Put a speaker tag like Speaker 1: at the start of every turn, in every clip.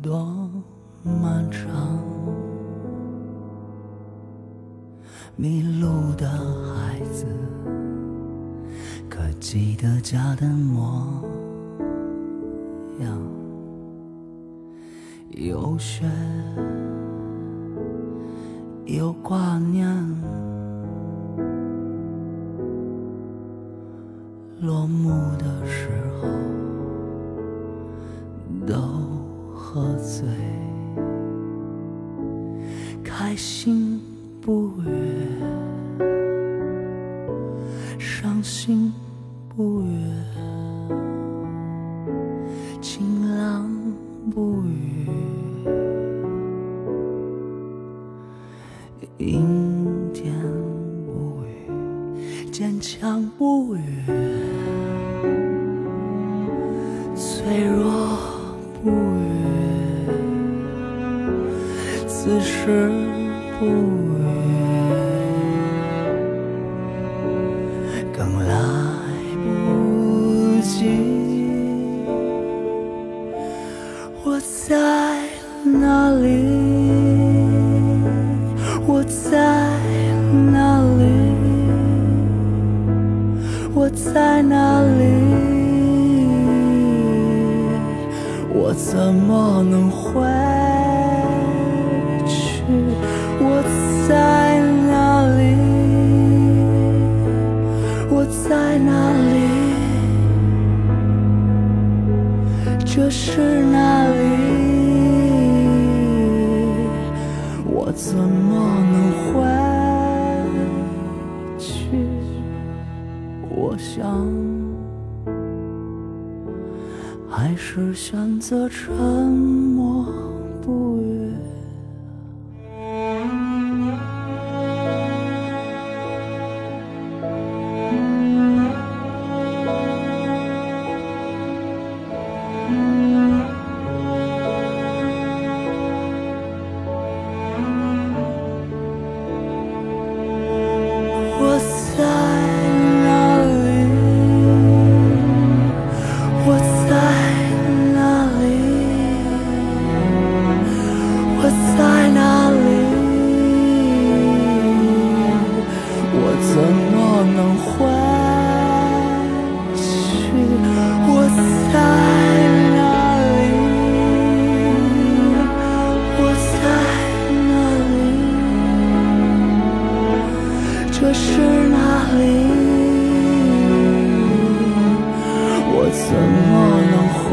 Speaker 1: 多漫长迷路的孩子可记得家的模样。有雪有挂念。落幕的时候喝醉，开心。不悦，伤心不悦，晴朗不语，阴天不语，坚强不语，是不语，更来不及。我在哪里？我在哪里？我在哪里？我怎么能回？我在哪里？我在哪里？这是哪里？我怎么能回去？我？想，还是选择沉默不语。可是那里我怎么能回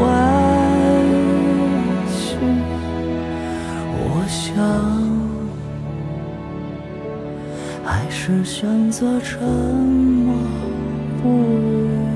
Speaker 1: 我想还是选择沉默不语